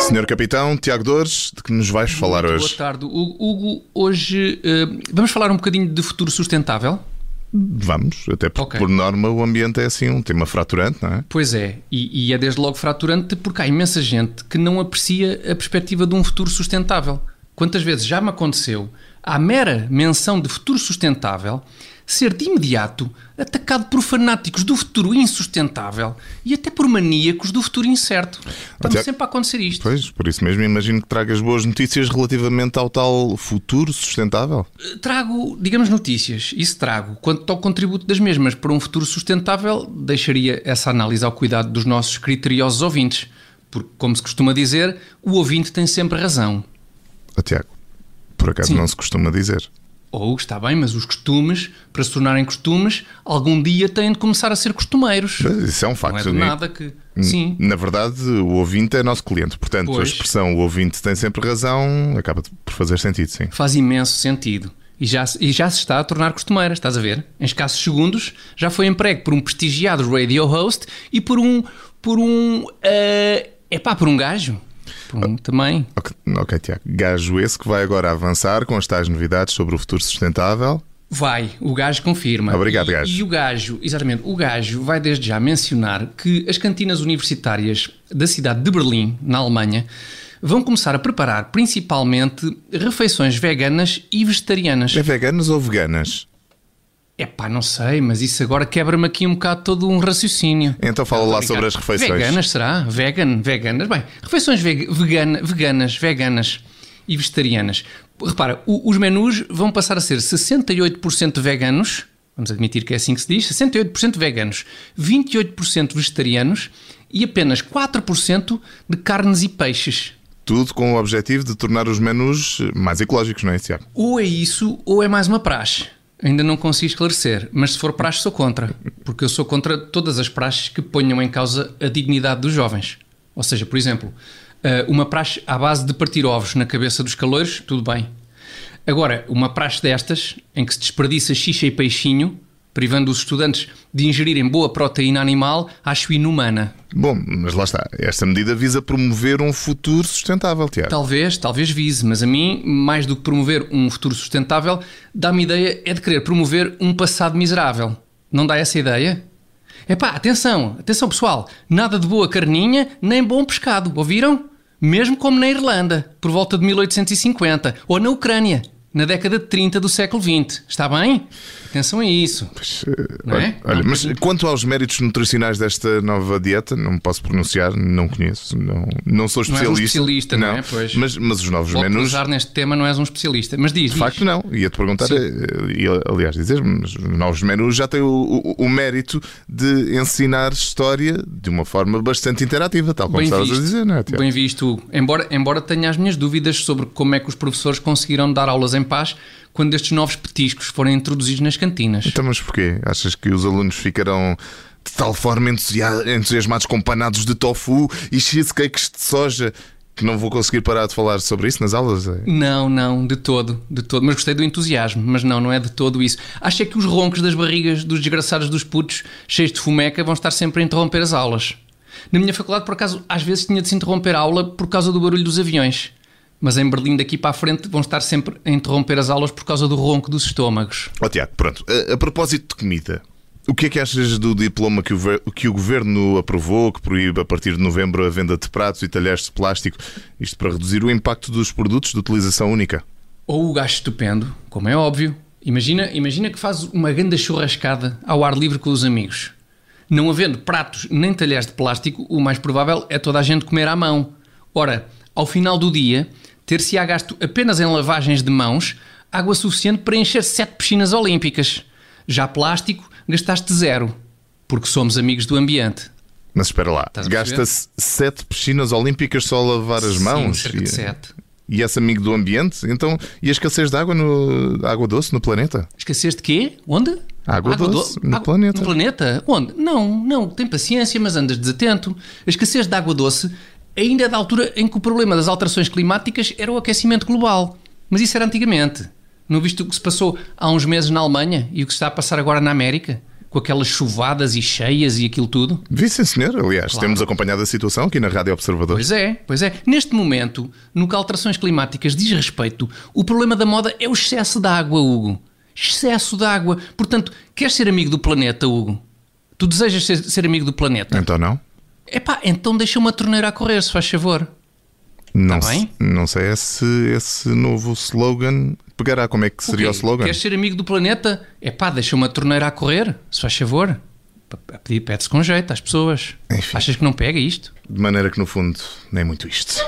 Senhor Capitão, Tiago Dores, de que nos vais falar Muito hoje? Boa tarde, Hugo. Hoje eh, vamos falar um bocadinho de futuro sustentável? Vamos, até porque, Ok. por norma, o ambiente é assim um tema fraturante, não é? Pois é, e, e é desde logo fraturante porque há imensa gente que não aprecia a perspectiva de um futuro sustentável. Quantas vezes já me aconteceu, à mera menção de futuro sustentável, ser de imediato atacado por fanáticos do futuro insustentável e até por maníacos do futuro incerto. Está-me Tiago- sempre a acontecer isto. Pois, por isso mesmo imagino que tragas boas notícias relativamente ao tal futuro sustentável. Trago, digamos, notícias. Isso trago. Quanto ao contributo das mesmas para um futuro sustentável, deixaria essa análise ao cuidado dos nossos criteriosos ouvintes. Porque, como se costuma dizer, o ouvinte tem sempre razão. Ó Tiago, por acaso Sim. não se costuma dizer. Ou, está bem, mas os costumes, para se tornarem costumes, algum dia têm de começar a ser costumeiros. Isso é um Não facto. é de né? nada que... Sim. Na verdade, o ouvinte é nosso cliente. Portanto, a Pois. expressão o ouvinte tem sempre razão acaba por fazer sentido, sim. Faz imenso sentido. E já, se- e já se está a tornar costumeira, estás a ver? Em escassos segundos já foi emprego por um prestigiado radio host e por um. por um. É epá, por um gajo. Um também. Ok, ok, Tiago. Gajo esse que vai agora avançar com as tais novidades sobre o futuro sustentável. Vai, o gajo confirma. Obrigado, e, gajo. E o gajo, exatamente, o gajo vai desde já mencionar que as cantinas universitárias da cidade de Berlim, na Alemanha, vão começar a preparar principalmente refeições veganas e vegetarianas. É veganas ou veganas? É pá, não sei, mas isso agora quebra-me aqui um bocado todo um raciocínio. Então fala lá sobre as refeições. Veganas, será? Vegan, veganas. Bem, refeições veg- vegana, veganas, veganas e vegetarianas. Repara, o- os menus vão passar a ser 68% veganos, vamos admitir que é assim que se diz, 68% veganos, 28% vegetarianos e apenas 4% de carnes e peixes. Tudo com o objetivo de tornar os menus mais ecológicos, não é, Tiago? Ou é isso, ou é mais uma praxe. Ainda não consigo esclarecer, mas se for praxe sou contra, porque eu sou contra todas as praxes que ponham em causa a dignidade dos jovens. Ou seja, por exemplo, eh, uma praxe à base de partir ovos na cabeça dos caloiros, tudo bem. Agora, uma praxe destas, em que se desperdiça xixa e peixinho, privando os estudantes de ingerirem boa proteína animal, acho inumana. Bom, mas lá está. Esta medida visa promover um futuro sustentável, Tiago. Talvez, talvez vise, mas a mim, mais do que promover um futuro sustentável, dá-me ideia é de querer promover um passado miserável. Não dá essa ideia? Epá, atenção, atenção pessoal, nada de boa carninha, nem bom pescado, ouviram? Mesmo como na Irlanda, por volta de 1850, ou na Ucrânia, na década de 30 do século XX. Está bem? Atenção a isso. Mas, eh, Não é? olha, Não, mas quanto aos méritos nutricionais desta nova dieta, não me posso pronunciar, não conheço, não, não sou Não és um especialista. especialista, não é? Pois. Mas, mas os novos menus. cruzar neste tema não és um especialista. Mas diz, De facto, não. Ia-te perguntar, Sim. eh, ia, aliás, dizer, mas os novos menus já têm o, o- o mérito de ensinar história de uma forma bastante interativa, tal como Bem estavas a dizer, não é, Tiago? Bem visto. Embora, embora tenha as minhas dúvidas sobre como é que os professores conseguiram dar aulas em paz quando estes novos petiscos forem introduzidos nas cantinas. Então, mas porquê? Achas que os alunos ficarão de tal forma entusia- entusiasmados com panados de tofu e cheesecakes de soja que não vou conseguir parar de falar sobre isso nas aulas? É? Não, não, de todo, de todo. Mas gostei do entusiasmo, mas não, não é de todo isso. Acho é que os roncos das barrigas dos desgraçados dos putos, cheios de fumeca, vão estar sempre a interromper as aulas. Na minha faculdade, por acaso, às vezes tinha de se interromper a aula por causa do barulho dos aviões. Mas em Berlim, daqui para a frente, vão estar sempre a interromper as aulas por causa do ronco dos estômagos. Ó Tiago, pronto. A, a propósito de comida, o que é que achas do diploma que o, que o governo aprovou, que proíbe a partir de novembro a venda de pratos e talheres de plástico? Isto para reduzir o impacto dos produtos de utilização única. Ou o gajo estupendo, como é óbvio. Imagina, imagina que faz uma grande churrascada ao ar livre com os amigos. Não havendo pratos nem talheres de plástico, o mais provável é toda a gente comer à mão. Ora, ao final do dia, ter-se-á gasto apenas em lavagens de mãos água suficiente para encher sete piscinas olímpicas. Já plástico, gastaste zero, porque somos amigos do ambiente. Mas espera lá, gasta-se sete piscinas olímpicas só a lavar as Sim, mãos? cerca de E- sete. E esse amigo do ambiente? Então, e a escassez de água, no, água doce no planeta? Escassez de quê? Onde? Água doce, no água- planeta. No planeta? Onde? Não, não, tem paciência, mas andas desatento. A escassez de água doce ainda é da altura em que o problema das alterações climáticas era o aquecimento global. Mas isso era antigamente. Não viste o que se passou há uns meses na Alemanha e o que se está a passar agora na América? com aquelas chuvadas e cheias e aquilo tudo? Vi sim, senhor. Aliás, claro. temos acompanhado a situação aqui na Rádio Observador. Pois é, pois é. Neste momento, no que alterações climáticas diz respeito, o problema da moda é o excesso de água, Hugo. Excesso de água. Portanto, queres ser amigo do planeta, Hugo? Tu desejas ser, ser amigo do planeta? Então não. Epá, então deixa uma torneira a correr, se faz favor. Não, tá bem? não sei se esse novo slogan pegará. Como é que seria o, o slogan? Queres ser amigo do planeta? É pá, deixa uma torneira a correr, se faz favor. Pede-se com jeito às pessoas. Enfim. Achas que não pega isto? De maneira que, no fundo, nem muito isto.